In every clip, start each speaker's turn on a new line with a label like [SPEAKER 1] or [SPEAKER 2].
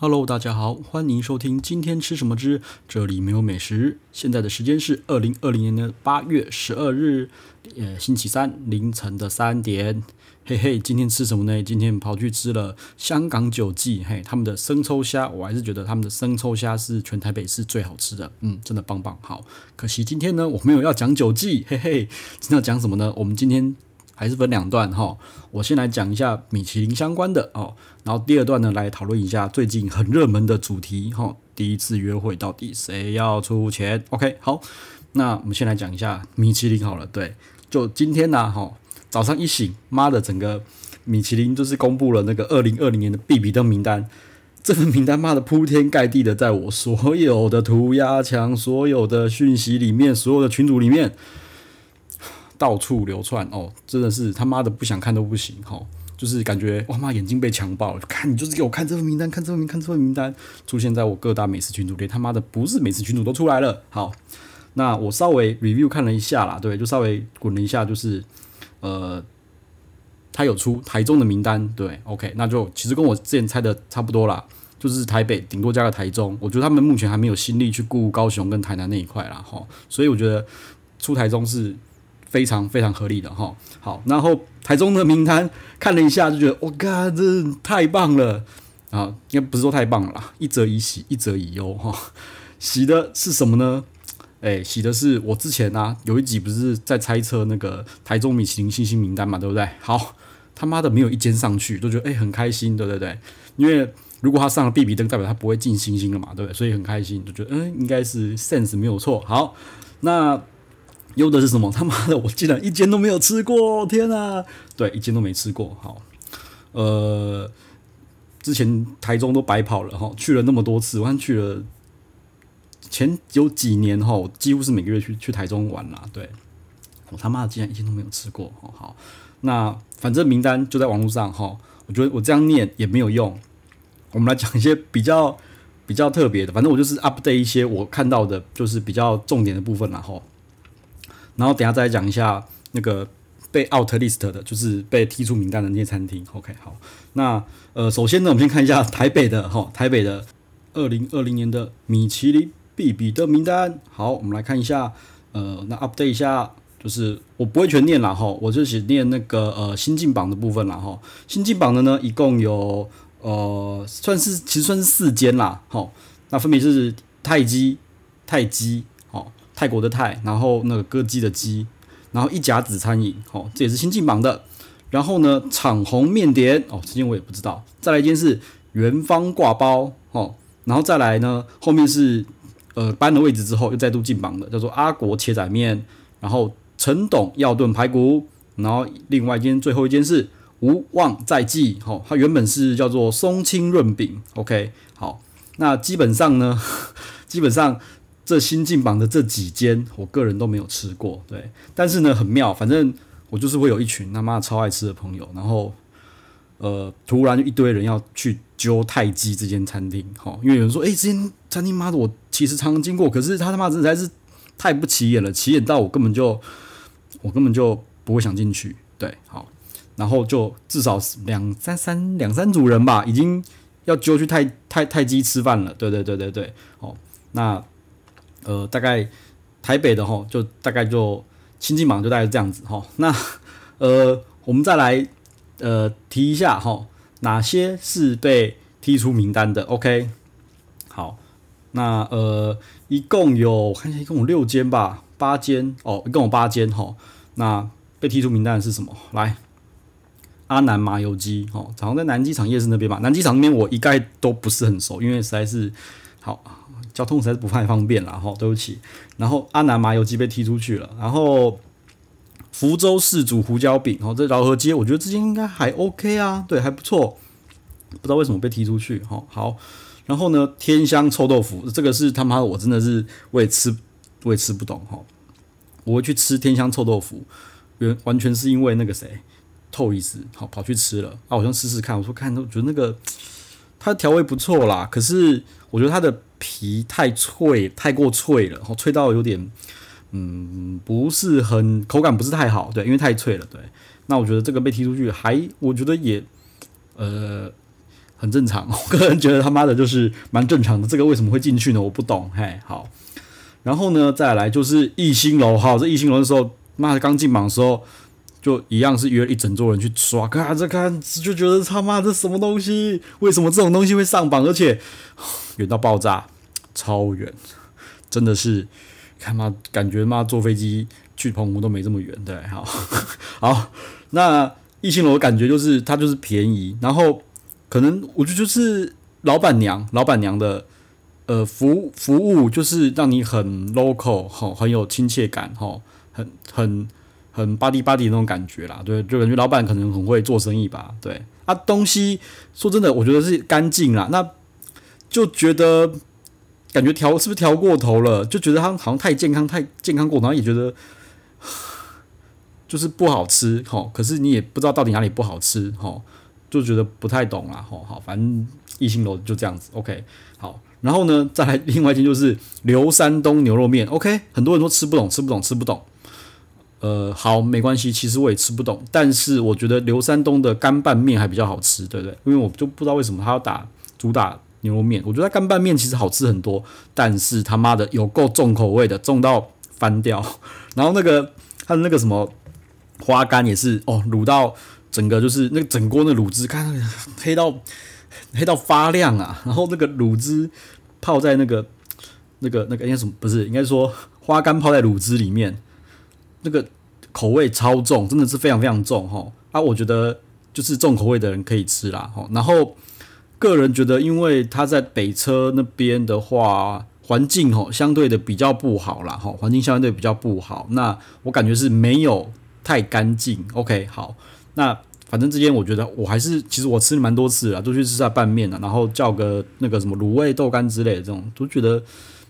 [SPEAKER 1] Hello，大家好，欢迎收听今天吃什么之这里没有美食。现在的时间是二零二零年的八月十二日，呃，星期三凌晨的三点。嘿嘿，今天吃什么呢？今天跑去吃了香港九记，嘿，他们的生抽虾，我还是觉得他们的生抽虾是全台北市最好吃的，嗯，真的棒棒。好，可惜今天呢，我没有要讲九记，嘿嘿，今天要讲什么呢？我们今天。还是分两段哈，我先来讲一下米其林相关的哦，然后第二段呢，来讨论一下最近很热门的主题哈，第一次约会到底谁要出钱？OK，好，那我们先来讲一下米其林好了，对，就今天呢哈，早上一醒，妈的，整个米其林就是公布了那个二零二零年的必比登名单，这份名单妈的铺天盖地的在我所有的涂鸦墙、所有的讯息里面、所有的群组里面。到处流窜哦，真的是他妈的不想看都不行哈，就是感觉哇妈眼睛被强暴了，看你就是给我看这份名单，看这份名，看这份名单出现在我各大美食群组里，他妈的不是美食群组都出来了。好，那我稍微 review 看了一下啦，对，就稍微滚了一下，就是呃，他有出台中的名单，对，OK，那就其实跟我之前猜的差不多啦，就是台北顶多加个台中，我觉得他们目前还没有心力去顾高雄跟台南那一块啦哈，所以我觉得出台中是。非常非常合理的哈，好，然后台中的名单看了一下，就觉得我靠，这太棒了啊！应该不是说太棒了，一则以喜，一则以忧哈。喜的是什么呢？哎，喜的是我之前啊有一集不是在猜测那个台中米其林星星名单嘛，对不对？好，他妈的没有一间上去，都觉得哎很开心，对不对，对？因为如果他上了 B B 灯，代表他不会进星星了嘛，对不对？所以很开心，就觉得嗯应该是 sense 没有错。好，那。优的是什么？他妈的，我竟然一间都没有吃过！天啊，对，一间都没吃过。好，呃，之前台中都白跑了哈，去了那么多次，我看去了前有几年哈，几乎是每个月去去台中玩啦。对，我他妈的竟然一间都没有吃过。好，那反正名单就在网络上哈，我觉得我这样念也没有用。我们来讲一些比较比较特别的，反正我就是 update 一些我看到的，就是比较重点的部分然后。然后等下再来讲一下那个被 out list 的，就是被踢出名单的那些餐厅。OK，好，那呃，首先呢，我们先看一下台北的哈，台北的二零二零年的米其林必比的名单。好，我们来看一下，呃，那 update 一下，就是我不会全念了哈，我就只念那个呃新进榜的部分了哈。新进榜的呢，一共有呃算是其实算是四间啦，好，那分别是泰姬、泰姬。泰国的泰，然后那个歌姬的姬，然后一甲子餐饮，哦，这也是新进榜的。然后呢，昶鸿面点，哦，这间我也不知道。再来一间是元芳挂包，哦，然后再来呢，后面是呃搬了位置之后又再度进榜的，叫做阿国切仔面，然后陈董药炖排骨，然后另外一间最后一间是无望在记，哦，它原本是叫做松青润饼，OK，好，那基本上呢，基本上。这新进榜的这几间，我个人都没有吃过，对。但是呢，很妙，反正我就是会有一群他妈超爱吃的朋友，然后呃，突然一堆人要去揪泰姬这间餐厅，哈，因为有人说，哎，这间餐厅妈的，我其实常常经过，可是他他妈实在是太不起眼了，起眼到我根本就我根本就不会想进去，对，好，然后就至少两三三两三组人吧，已经要揪去泰泰泰姬吃饭了，对对对对对，好，那。呃，大概台北的齁，就大概就新进榜就大概这样子齁。那呃，我们再来呃提一下齁，哪些是被踢出名单的？OK，好，那呃一共有看一下，一共有六间吧，八间哦，一共有八间哈。那被踢出名单的是什么？来，阿南麻油鸡哦，好像在南机场夜市那边吧。南机场那边我一概都不是很熟，因为实在是好。交通实在是不太方便了哈，对不起。然后阿南麻油鸡被踢出去了，然后福州市主胡椒饼，哦，这饶河街，我觉得这间应该还 OK 啊，对，还不错。不知道为什么被踢出去，哈，好。然后呢，天香臭豆腐，这个是他妈的，我真的是我也吃，我也吃不懂哈。我会去吃天香臭豆腐，原完全是因为那个谁，透一次，好跑去吃了啊，我想试试看，我说看，我觉得那个它的调味不错啦，可是我觉得它的。皮太脆，太过脆了，然后脆到有点，嗯，不是很口感不是太好，对，因为太脆了，对。那我觉得这个被踢出去还，我觉得也，呃，很正常。我个人觉得他妈的就是蛮正常的。这个为什么会进去呢？我不懂。嘿，好。然后呢，再来就是一星楼。好，这一星楼的时候，妈的刚进榜的时候，就一样是约一整桌人去刷，看这看就觉得他妈这什么东西？为什么这种东西会上榜？而且远到爆炸，超远，真的是看妈感觉妈坐飞机去澎湖都没这么远。对，好，好，那一星楼感觉就是它就是便宜，然后可能我觉得就是老板娘，老板娘的。呃，服服务就是让你很 local 哈，很有亲切感哈，很很很巴蒂巴蒂那种感觉啦，对，就感觉老板可能很会做生意吧，对啊，东西说真的，我觉得是干净啦，那就觉得感觉调是不是调过头了？就觉得它好像太健康，太健康过头，然后也觉得 就是不好吃哈，可是你也不知道到底哪里不好吃哈，就觉得不太懂啦，好好，反正一星楼就这样子，OK，好。然后呢，再来另外一间就是 刘山东牛肉面，OK，很多人都吃不懂，吃不懂，吃不懂。呃，好，没关系，其实我也吃不懂，但是我觉得刘山东的干拌面还比较好吃，对不对？因为我就不知道为什么他要打主打牛肉面，我觉得干拌面其实好吃很多，但是他妈的有够重口味的，重到翻掉。然后那个他的那个什么花干也是哦，卤到整个就是那个整锅的卤汁，看黑到。黑到发亮啊！然后那个卤汁泡在那个、那个、那个应该什么？不是，应该说花干泡在卤汁里面，那个口味超重，真的是非常非常重哈！啊，我觉得就是重口味的人可以吃啦哈。然后个人觉得，因为他在北车那边的话，环境哈相对的比较不好啦哈，环境相对比较不好。那我感觉是没有太干净。OK，好，那。反正之间我觉得我还是，其实我吃了蛮多次了，都去吃下拌面了，然后叫个那个什么卤味豆干之类的这种，都觉得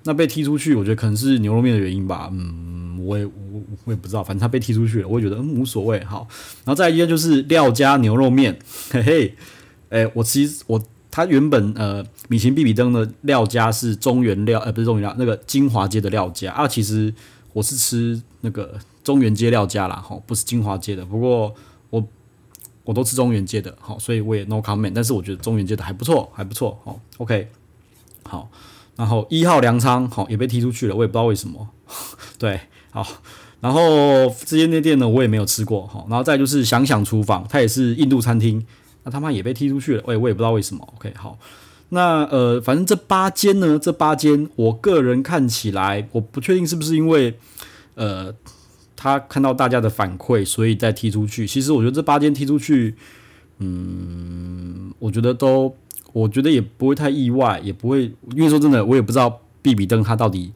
[SPEAKER 1] 那被踢出去，我觉得可能是牛肉面的原因吧，嗯，我也我我也不知道，反正他被踢出去了，我也觉得嗯无所谓，好，然后再一个就是廖家牛肉面，嘿嘿，诶，我其实我他原本呃米其林必比登的廖家是中原料，呃不是中原料，那个金华街的廖家啊，其实我是吃那个中原街廖家啦，哈，不是金华街的，不过我。我都吃中原街的，好，所以我也 no comment。但是我觉得中原街的还不错，还不错，好，OK，好。然后一号粮仓，好，也被踢出去了，我也不知道为什么。对，好。然后这间店呢，我也没有吃过，好。然后再就是想想厨房，它也是印度餐厅，那他妈也被踢出去了，我也我也不知道为什么。OK，好。那呃，反正这八间呢，这八间，我个人看起来，我不确定是不是因为呃。他看到大家的反馈，所以再踢出去。其实我觉得这八间踢出去，嗯，我觉得都，我觉得也不会太意外，也不会，因为说真的，我也不知道必比登他到底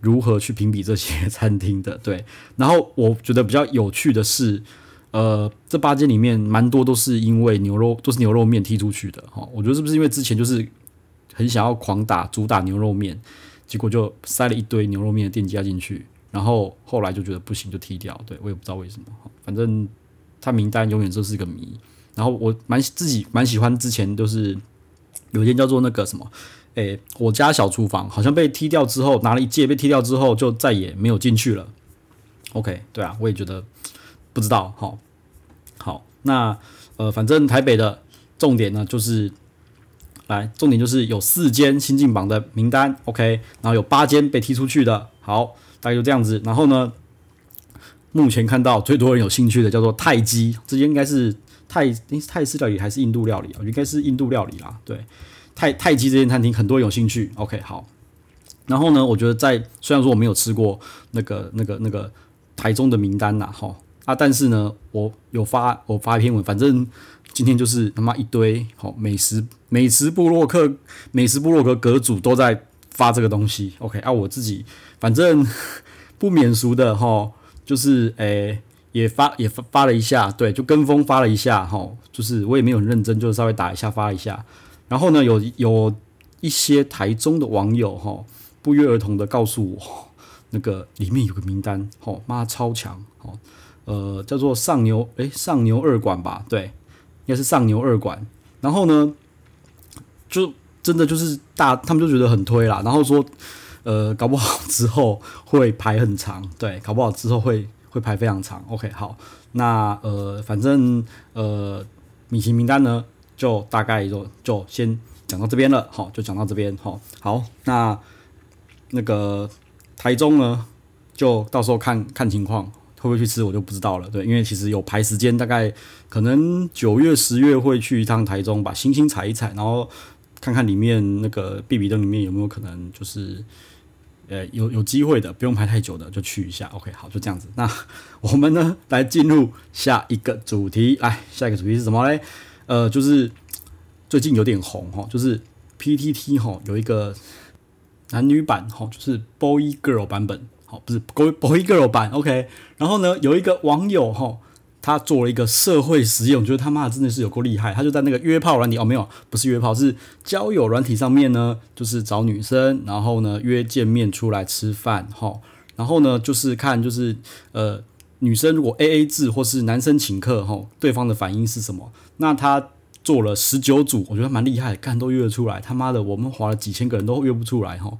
[SPEAKER 1] 如何去评比这些餐厅的。对，然后我觉得比较有趣的是，呃，这八间里面蛮多都是因为牛肉都是牛肉面踢出去的哈。我觉得是不是因为之前就是很想要狂打主打牛肉面，结果就塞了一堆牛肉面的店家进去。然后后来就觉得不行，就踢掉。对，我也不知道为什么，反正他名单永远都是个谜。然后我蛮自己蛮喜欢之前都是有一间叫做那个什么，诶，我家小厨房，好像被踢掉之后拿了一届被踢掉之后就再也没有进去了。OK，对啊，我也觉得不知道。好，好，那呃，反正台北的重点呢就是来，重点就是有四间新进榜的名单。OK，然后有八间被踢出去的。好。大概就这样子，然后呢，目前看到最多人有兴趣的叫做泰姬，这间应该是泰，泰式料理还是印度料理啊？应该是印度料理啦。对，泰泰基这间餐厅很多有兴趣。OK，好。然后呢，我觉得在虽然说我没有吃过那个那个那个台中的名单呐，哈啊，但是呢，我有发我发一篇文，反正今天就是他妈一堆好美食美食部落客美食部落格阁主都在发这个东西。OK，啊，我自己。反正 不免俗的哈，就是诶、也发也发发了一下，对，就跟风发了一下哈，就是我也没有很认真，就稍微打一下发一下。然后呢，有有一些台中的网友哈，不约而同的告诉我，那个里面有个名单，吼妈超强，吼呃叫做上牛诶、上牛二馆吧，对，应该是上牛二馆。然后呢，就真的就是大，他们就觉得很推啦，然后说。呃，搞不好之后会排很长，对，搞不好之后会会排非常长。OK，好，那呃，反正呃，米其林名单呢，就大概就就先讲到这边了，好，就讲到这边，好，好，那那个台中呢，就到时候看看情况，会不会去吃我就不知道了，对，因为其实有排时间，大概可能九月十月会去一趟台中，把星星踩一踩，然后看看里面那个必比灯里面有没有可能就是。呃，有有机会的，不用排太久的，就去一下。OK，好，就这样子。那我们呢，来进入下一个主题。来，下一个主题是什么嘞？呃，就是最近有点红哈，就是 PTT 哈有一个男女版哈，就是 Boy Girl 版本，好，不是 Boy Boy Girl 版。OK，然后呢，有一个网友哈。他做了一个社会实验，我觉得他妈的真的是有够厉害。他就在那个约炮软体哦，没有，不是约炮，是交友软体上面呢，就是找女生，然后呢约见面出来吃饭，哈，然后呢就是看就是呃女生如果 AA 制或是男生请客，哈，对方的反应是什么？那他做了十九组，我觉得蛮厉害，看都约得出来。他妈的，我们划了几千个人都约不出来，哈。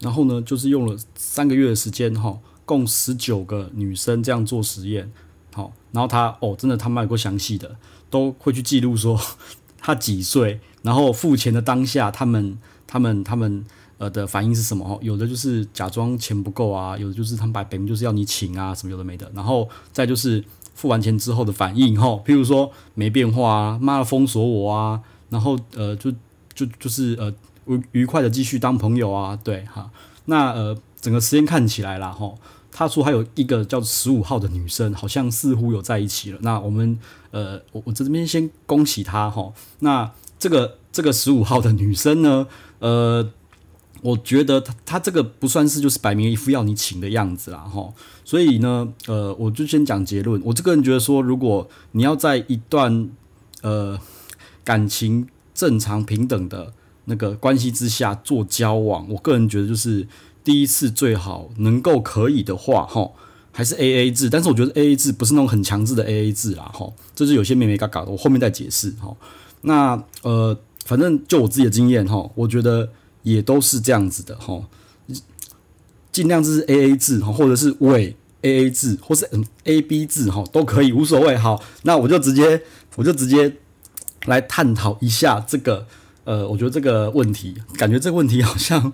[SPEAKER 1] 然后呢，就是用了三个月的时间，哈，共十九个女生这样做实验。好，然后他哦，真的他妈有够详细的，都会去记录说 他几岁，然后付钱的当下，他们他们他们呃的反应是什么？哦，有的就是假装钱不够啊，有的就是他们摆明就是要你请啊，什么有的没的，然后再就是付完钱之后的反应，哈，譬如说没变化啊，妈的封锁我啊，然后呃就就就是呃愉愉快的继续当朋友啊，对哈，那呃整个时间看起来啦，哈。他说还有一个叫十五号的女生，好像似乎有在一起了。那我们呃，我我这边先恭喜他哈。那这个这个十五号的女生呢，呃，我觉得她她这个不算是就是摆明一副要你请的样子啦哈。所以呢，呃，我就先讲结论。我这个人觉得说，如果你要在一段呃感情正常平等的那个关系之下做交往，我个人觉得就是。第一次最好能够可以的话，哈，还是 A A 制。但是我觉得 A A 制不是那种很强制的 A A 制啦，哈，这是有些眉眉角角的，我后面再解释，哈。那呃，反正就我自己的经验，哈，我觉得也都是这样子的，哈。尽量就是 A A 制，哈，或者是伪 A A 制，或是 A B 制，哈，都可以，无所谓。好，那我就直接，我就直接来探讨一下这个，呃，我觉得这个问题，感觉这个问题好像。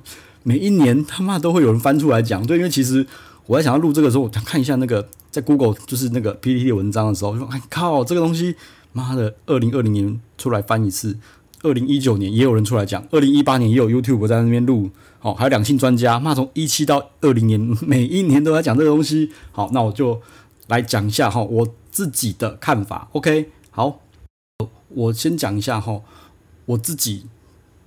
[SPEAKER 1] 每一年他妈都会有人翻出来讲，对，因为其实我在想要录这个时候，我看一下那个在 Google 就是那个 PPT 的文章的时候，我说哎靠，这个东西妈的，二零二零年出来翻一次，二零一九年也有人出来讲，二零一八年也有 YouTube 在那边录，好，还有两性专家，妈从一七到二零年 每一年都在讲这个东西，好，那我就来讲一下哈我自己的看法，OK，好，我先讲一下哈我自己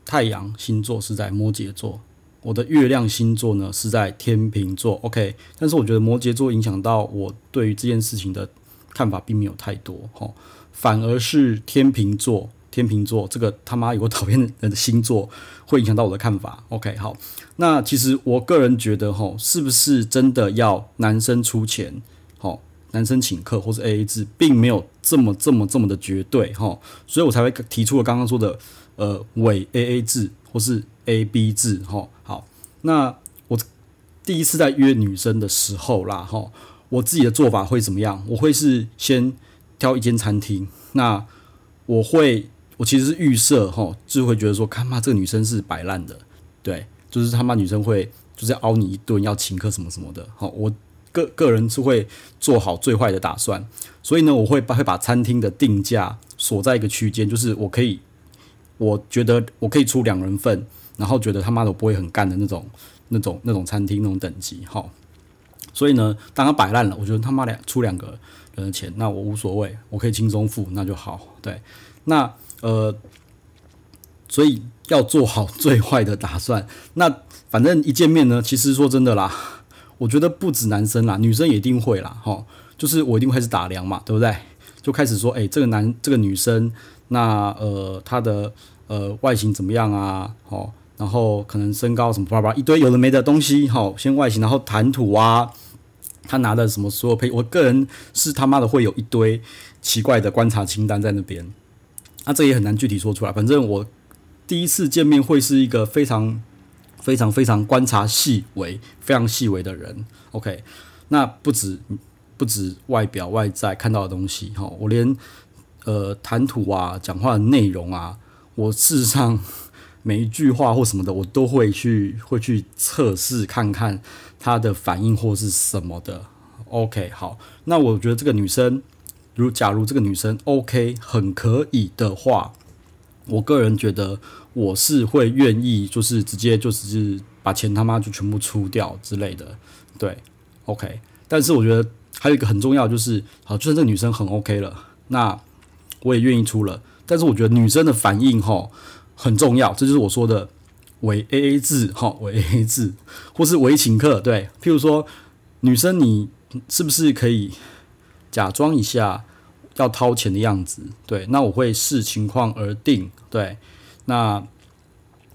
[SPEAKER 1] 太阳星座是在摩羯座。我的月亮星座呢是在天秤座，OK，但是我觉得摩羯座影响到我对于这件事情的看法并没有太多，哈，反而是天秤座，天秤座这个他妈有个讨厌的星座会影响到我的看法，OK，好，那其实我个人觉得，哈，是不是真的要男生出钱，哈，男生请客或是 AA 制，并没有这么这么这么的绝对，哈，所以我才会提出了刚刚说的，呃，伪 AA 制或是 AB 制，哈。那我第一次在约女生的时候啦，哈，我自己的做法会怎么样？我会是先挑一间餐厅，那我会，我其实是预设哈，就会觉得说，看嘛，这个女生是摆烂的，对，就是他妈女生会就是要凹你一顿，要请客什么什么的，好，我个个人是会做好最坏的打算，所以呢，我会把会把餐厅的定价锁在一个区间，就是我可以，我觉得我可以出两人份。然后觉得他妈的不会很干的那种、那种、那种餐厅那种等级哈，所以呢，当他摆烂了，我觉得他妈的出两个人的钱，那我无所谓，我可以轻松付，那就好。对，那呃，所以要做好最坏的打算。那反正一见面呢，其实说真的啦，我觉得不止男生啦，女生也一定会啦，哈，就是我一定会开始打量嘛，对不对？就开始说，哎，这个男，这个女生，那呃，她的呃外形怎么样啊？哦。然后可能身高什么巴拉巴拉一堆有的没的东西，好，先外形，然后谈吐啊，他拿的什么所有配，我个人是他妈的会有一堆奇怪的观察清单在那边，那这也很难具体说出来。反正我第一次见面会是一个非常非常非常观察细微、非常细微的人。OK，那不止不止外表外在看到的东西，哈，我连呃谈吐啊，讲话的内容啊，我事实上每一句话或什么的，我都会去会去测试看看她的反应或是什么的。OK，好，那我觉得这个女生，如假如这个女生 OK 很可以的话，我个人觉得我是会愿意，就是直接就是把钱他妈就全部出掉之类的，对，OK。但是我觉得还有一个很重要就是，好，就算这个女生很 OK 了，那我也愿意出了。但是我觉得女生的反应齁很重要，这就是我说的伪 AA 制哈，伪 AA 制，或是伪请客，对，譬如说女生你。是不是可以假装一下要掏钱的样子？对，那我会视情况而定。对，那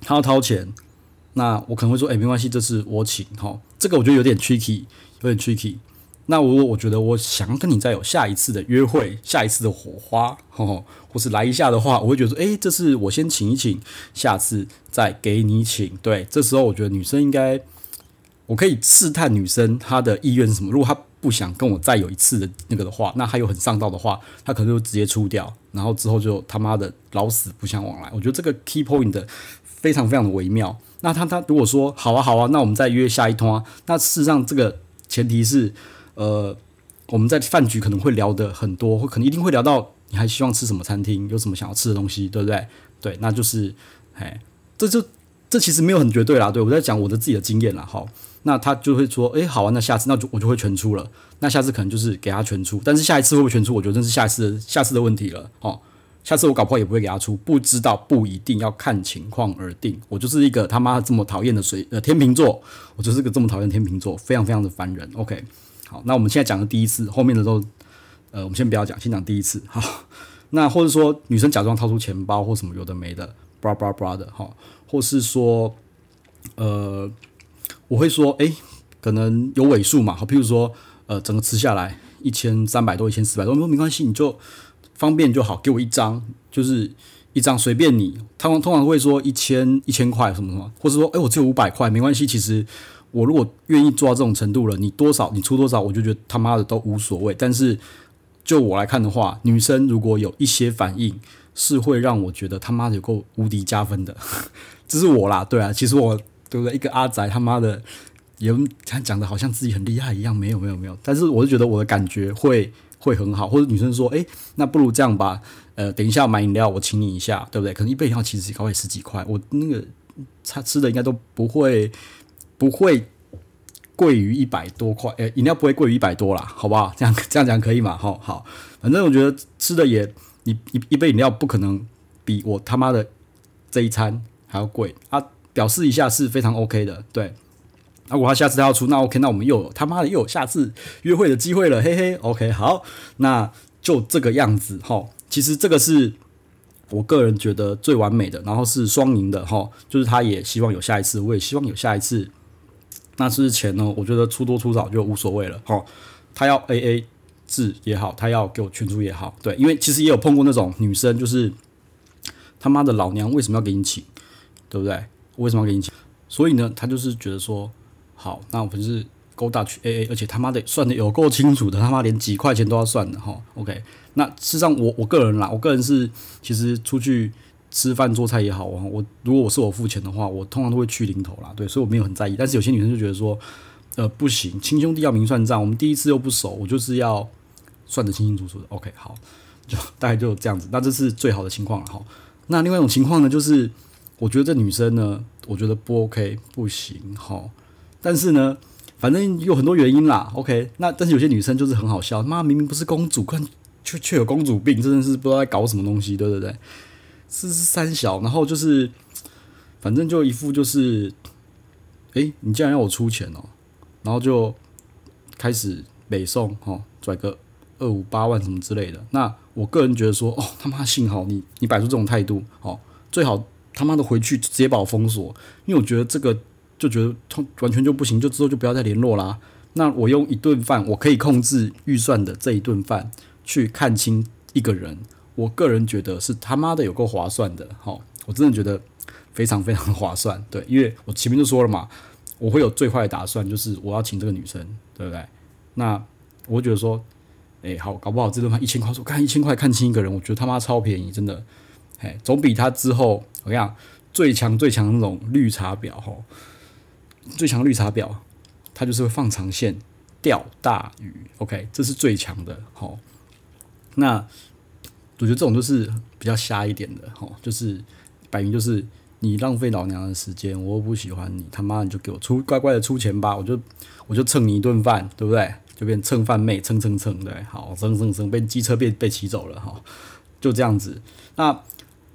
[SPEAKER 1] 他要掏钱，那我可能会说：“哎、欸，没关系，这是我请。”哈，这个我觉得有点 tricky，有点 tricky。那我我觉得我想跟你再有下一次的约会，下一次的火花，吼，或是来一下的话，我会觉得说：“哎、欸，这是我先请一请，下次再给你请。”对，这时候我觉得女生应该。我可以试探女生她的意愿是什么。如果她不想跟我再有一次的那个的话，那她又很上道的话，她可能就直接出掉，然后之后就他妈的老死不相往来。我觉得这个 key point 的非常非常的微妙。那他他如果说好啊好啊，那我们再约下一通啊。那事实上这个前提是，呃，我们在饭局可能会聊得很多，会可能一定会聊到你还希望吃什么餐厅，有什么想要吃的东西，对不对？对，那就是，哎，这就这其实没有很绝对啦。对，我在讲我的自己的经验啦，好。那他就会说，诶、好啊，那下次那就我就会全出了。那下次可能就是给他全出，但是下一次会不会全出，我觉得这是下一次的下次的问题了。哦，下次我搞不好也不会给他出，不知道，不一定要看情况而定。我就是一个他妈这么讨厌的水呃天秤座，我就是个这么讨厌天秤座，非常非常的烦人。OK，好，那我们现在讲的第一次，后面的都呃，我们先不要讲，先讲第一次。好，那或者说女生假装掏出钱包或什么有的没的，bra bra bra 的哈，或是说呃。我会说，哎，可能有尾数嘛，好，譬如说，呃，整个吃下来一千三百多，一千四百多，我说没关系，你就方便就好，给我一张，就是一张随便你。他们通常会说一千一千块什么什么，或者说，哎，我只有五百块，没关系。其实我如果愿意做到这种程度了，你多少你出多少，我就觉得他妈的都无所谓。但是就我来看的话，女生如果有一些反应，是会让我觉得他妈的有够无敌加分的。这是我啦，对啊，其实我。对不对？一个阿宅他妈的，也他讲的好像自己很厉害一样，没有没有没有。但是我是觉得我的感觉会会很好，或者女生说，哎，那不如这样吧，呃，等一下买饮料我请你一下，对不对？可能一杯饮料其实高也十几块，我那个他吃的应该都不会不会贵于一百多块，呃，饮料不会贵于一百多啦，好不好？这样这样讲可以吗？好好，反正我觉得吃的也，一一一杯饮料不可能比我他妈的这一餐还要贵啊。表示一下是非常 OK 的，对。如果他下次他要出，那 OK，那我们又有他妈的又有下次约会的机会了，嘿嘿。OK，好，那就这个样子哈。其实这个是我个人觉得最完美的，然后是双赢的哈。就是他也希望有下一次，我也希望有下一次。那之前呢，我觉得出多出少就无所谓了哈。他要 AA 制也好，他要给我全出也好，对，因为其实也有碰过那种女生，就是他妈的老娘为什么要给你请，对不对？为什么要给你请？所以呢，他就是觉得说，好，那我们是 Go Dutch AA，而且他妈的算的有够清楚的，他妈连几块钱都要算的哈。OK，那事实上我我个人啦，我个人是其实出去吃饭做菜也好啊，我如果我是我付钱的话，我通常都会去零头啦，对，所以我没有很在意。但是有些女生就觉得说，呃，不行，亲兄弟要明算账，我们第一次又不熟，我就是要算得清清楚楚的。OK，好，就 大概就这样子。那这是最好的情况了哈。那另外一种情况呢，就是。我觉得这女生呢，我觉得不 OK，不行哈。但是呢，反正有很多原因啦。OK，那但是有些女生就是很好笑，妈明明不是公主，看却却有公主病，真的是不知道在搞什么东西，对不对？是是三小，然后就是反正就一副就是，诶，你竟然要我出钱哦，然后就开始北宋哦，拽个二五八万什么之类的。那我个人觉得说，哦他妈幸好你你摆出这种态度，哦最好。他妈的回去直接把我封锁，因为我觉得这个就觉得通完全就不行，就之后就不要再联络啦。那我用一顿饭，我可以控制预算的这一顿饭去看清一个人，我个人觉得是他妈的有够划算的。好，我真的觉得非常非常划算。对，因为我前面就说了嘛，我会有最坏的打算，就是我要请这个女生，对不对？那我觉得说，哎，好，搞不好这顿饭一千块，说看一千块看清一个人，我觉得他妈超便宜，真的，哎，总比他之后我跟你讲最强最强那种绿茶婊吼，最强绿茶婊，他就是会放长线钓大鱼，OK，这是最强的，吼。那我觉得这种就是比较瞎一点的，吼，就是摆明就是你浪费老娘的时间，我又不喜欢你，他妈你就给我出乖乖的出钱吧，我就我就蹭你一顿饭，对不对？就变蹭饭妹，蹭蹭蹭，对，好，蹭蹭蹭，被机车被被骑走了，哈，就这样子。那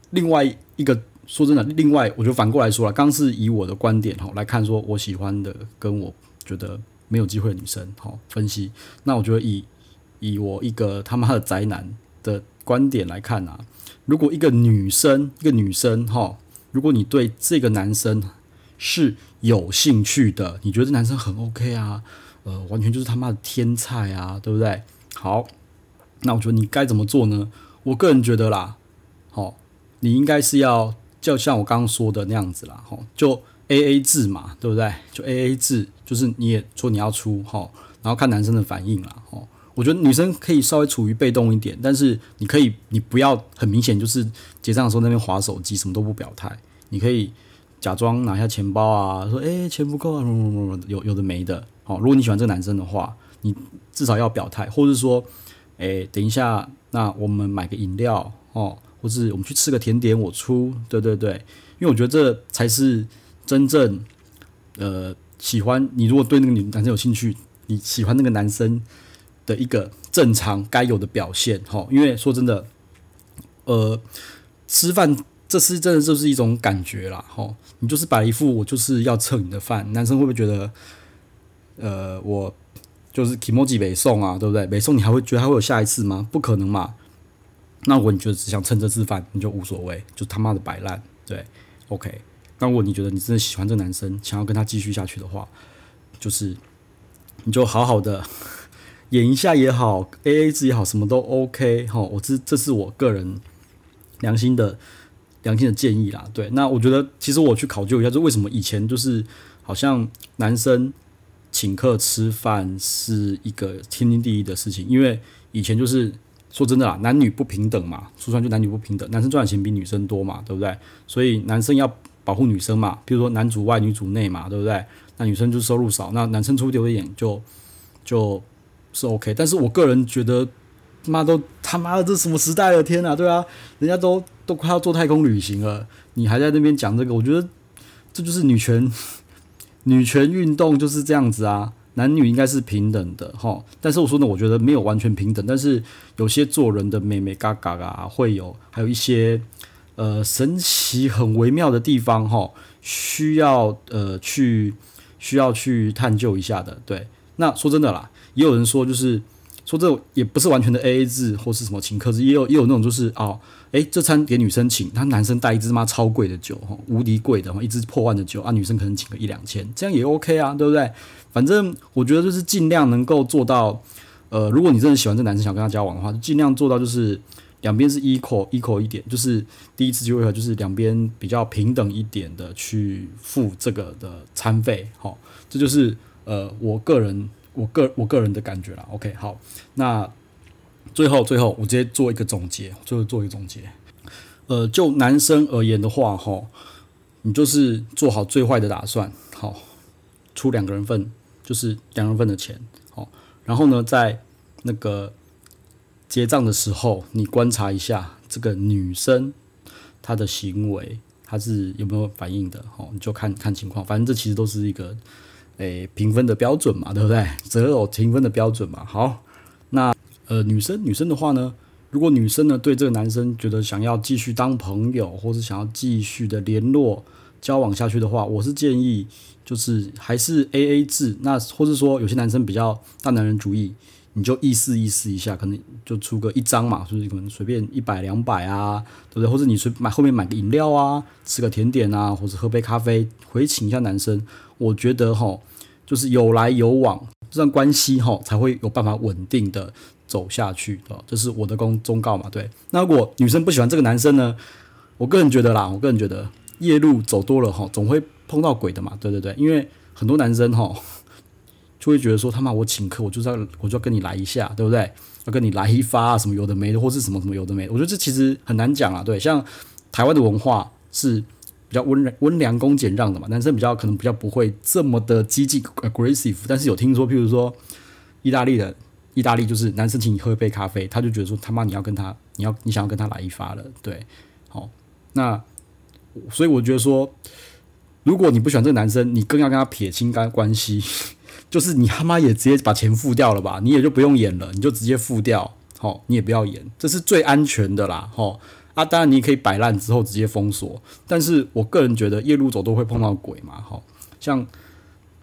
[SPEAKER 1] 另外一个说真的，另外我就反过来说了，刚是以我的观点哈来看，说我喜欢的跟我觉得没有机会的女生，好分析。那我觉得以以我一个他妈的宅男的观点来看啊，如果一个女生，一个女生哈，如果你对这个男生是有兴趣的，你觉得这男生很 OK 啊，呃，完全就是他妈的天菜啊，对不对？好，那我觉得你该怎么做呢？我个人觉得啦，好，你应该是要就像我刚刚说的那样子啦，好，就 AA 制嘛，对不对？就 AA 制，就是你也说你要出，好，然后看男生的反应啦，好。我觉得女生可以稍微处于被动一点，但是你可以，你不要很明显就是结账的时候那边滑手机，什么都不表态。你可以假装拿下钱包啊，说诶钱不够啊，有 有的没的。好，如果你喜欢这个男生的话，你至少要表态，或者说诶等一下，那我们买个饮料哦，或是我们去吃个甜点，我出。对对对，因为我觉得这才是真正呃喜欢你。如果对那个女男生有兴趣，你喜欢那个男生。的一个正常该有的表现，哈，因为说真的，呃，吃饭这是真的就是一种感觉啦，哈，你就是摆一副我就是要蹭你的饭，男生会不会觉得，呃，我就是 kimoji 北送啊，对不对？北送你还会觉得还会有下一次吗？不可能嘛。那如果你觉得只想蹭这次饭，你就无所谓，就他妈的摆烂，对，OK。那如果你觉得你真的喜欢这个男生，想要跟他继续下去的话，就是你就好好的。演一下也好，A A 制也好，什么都 OK 哈。我这这是我个人良心的良心的建议啦。对，那我觉得其实我去考究一下，就为什么以前就是好像男生请客吃饭是一个天经地义的事情，因为以前就是说真的啦，男女不平等嘛，说穿就男女不平等，男生赚的钱比女生多嘛，对不对？所以男生要保护女生嘛，比如说男主外女主内嘛，对不对？那女生就收入少，那男生出丢一点就就。是 OK，但是我个人觉得，妈都他妈的这什么时代了？天呐，对啊，人家都都快要做太空旅行了，你还在那边讲这个？我觉得这就是女权，女权运动就是这样子啊，男女应该是平等的哈。但是我说呢，我觉得没有完全平等，但是有些做人的眉眉角角啊，会有还有一些呃神奇很微妙的地方哈，需要呃去需要去探究一下的。对，那说真的啦。也有人说，就是说这也不是完全的 AA 制或是什么请客制，也有也有那种就是哦，诶，这餐给女生请，他男生带一支妈超贵的酒，哈无敌贵的，一支破万的酒啊，女生可能请个一两千，这样也 OK 啊，对不对？反正我觉得就是尽量能够做到，呃，如果你真的喜欢这男生，想跟他交往的话，就尽量做到就是两边是 equal equal 一点，就是第一次机会就是两边比较平等一点的去付这个的餐费，好，这就是呃我个人。我个我个人的感觉啦，OK，好，那最后最后我直接做一个总结，最后做一个总结。呃，就男生而言的话，哈，你就是做好最坏的打算，好，出两个人份，就是两人份的钱，好，然后呢，在那个结账的时候，你观察一下这个女生她的行为，她是有没有反应的，好，你就看看情况，反正这其实都是一个。诶，评分的标准嘛，对不对？择偶评分的标准嘛。好，呃，女生女生的话呢，如果女生呢对这个男生觉得想要继续当朋友，或是想要继续的联络交往下去的话，我是建议就是还是 AA 制。那或是说有些男生比较大男人主义，你就意思意思一下，可能就出个一张嘛，就是可能随便一百两百啊，对不对？或者你随买后面买个饮料啊，吃个甜点啊，或者喝杯咖啡回请一下男生，我觉得哈。就是有来有往，这段关系哈才会有办法稳定的走下去啊，这是我的公忠告嘛。对，那如果女生不喜欢这个男生呢？我个人觉得啦，我个人觉得夜路走多了哈，总会碰到鬼的嘛。对对对，因为很多男生哈，就会觉得说他妈我请客，我就要我就要跟你来一下，对不对？要跟你来一发啊，什么有的没的，或是什么什么有的没的。我觉得这其实很难讲啊。对，像台湾的文化是比较温温良恭俭让的嘛，男生比较可能比较不会这么的激进 aggressive。但是有听说，譬如说意大利的意大利，就是男生请你喝一杯咖啡，他就觉得说他妈你要跟他，你要你想要跟他来一发了，对，好，那所以我觉得说。如果你不喜欢这个男生，你更要跟他撇清干关系，就是你他妈也直接把钱付掉了吧，你也就不用演了，你就直接付掉，好，你也不要演，这是最安全的啦，吼啊，当然你可以摆烂之后直接封锁，但是我个人觉得夜路走都会碰到鬼嘛，好，像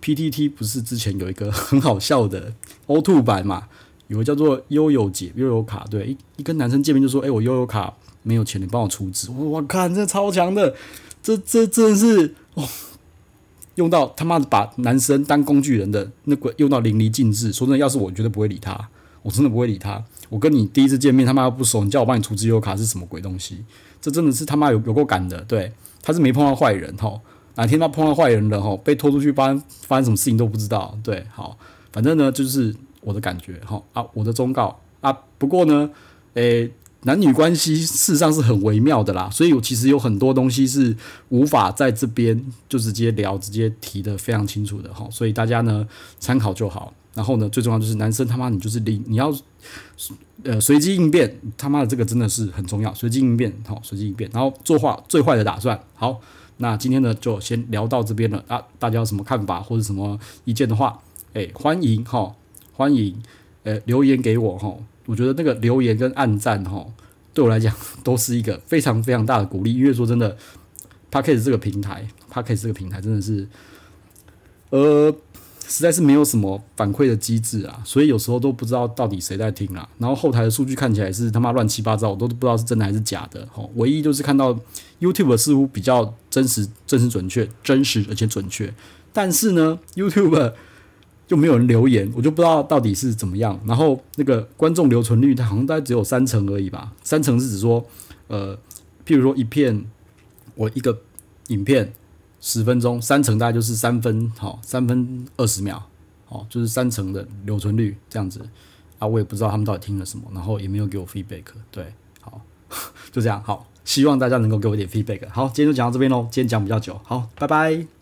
[SPEAKER 1] PTT 不是之前有一个很好笑的 O Two 版嘛，有个叫做悠悠姐悠悠卡，对，一一跟男生见面就说，哎、我悠悠卡没有钱，你帮我储值，我看这超强的。这这真的是哦，用到他妈的把男生当工具人的那个用到淋漓尽致。说真的，要是我绝对不会理他，我真的不会理他。我跟你第一次见面，他妈不熟，你叫我帮你储值优卡是什么鬼东西？这真的是他妈有有够赶的。对，他是没碰到坏人哈，哪天他碰到坏人了哈，被拖出去发生发生什么事情都不知道。对，好，反正呢就是我的感觉哈啊，我的忠告啊。不过呢，诶。男女关系事实上是很微妙的啦，所以我其实有很多东西是无法在这边就直接聊、直接提的非常清楚的哈，所以大家呢参考就好。然后呢，最重要就是男生他妈你就是你你要呃随机应变，他妈的这个真的是很重要，随机应变好，随机应变，然后做坏最坏的打算。好，那今天呢就先聊到这边了啊，大家有什么看法或者什么意见的话，哎，欢迎哈，欢迎呃留言给我哈。我觉得那个留言跟按赞哈，对我来讲都是一个非常非常大的鼓励。因为说真的，Podcast 这个平台，Podcast 这个平台真的是，呃，实在是没有什么反馈的机制啊，所以有时候都不知道到底谁在听啊。然后后台的数据看起来是他妈乱七八糟，我都不知道是真的还是假的。哈，唯一就是看到 YouTube 似乎比较真实、真实准确、真实而且准确，但是呢，YouTube。就没有人留言，我就不知道到底是怎么样。然后那个观众留存率，它好像大概只有三成而已吧。三成是指说，呃，譬如说一片，我一个影片十分钟，三成大概就是三分，好，三分二十秒，好，就是三成的留存率这样子。啊，我也不知道他们到底听了什么，然后也没有给我 feedback。对，好，就这样，好，希望大家能够给我一点 feedback。好，今天就讲到这边喽，今天讲比较久，好，拜拜。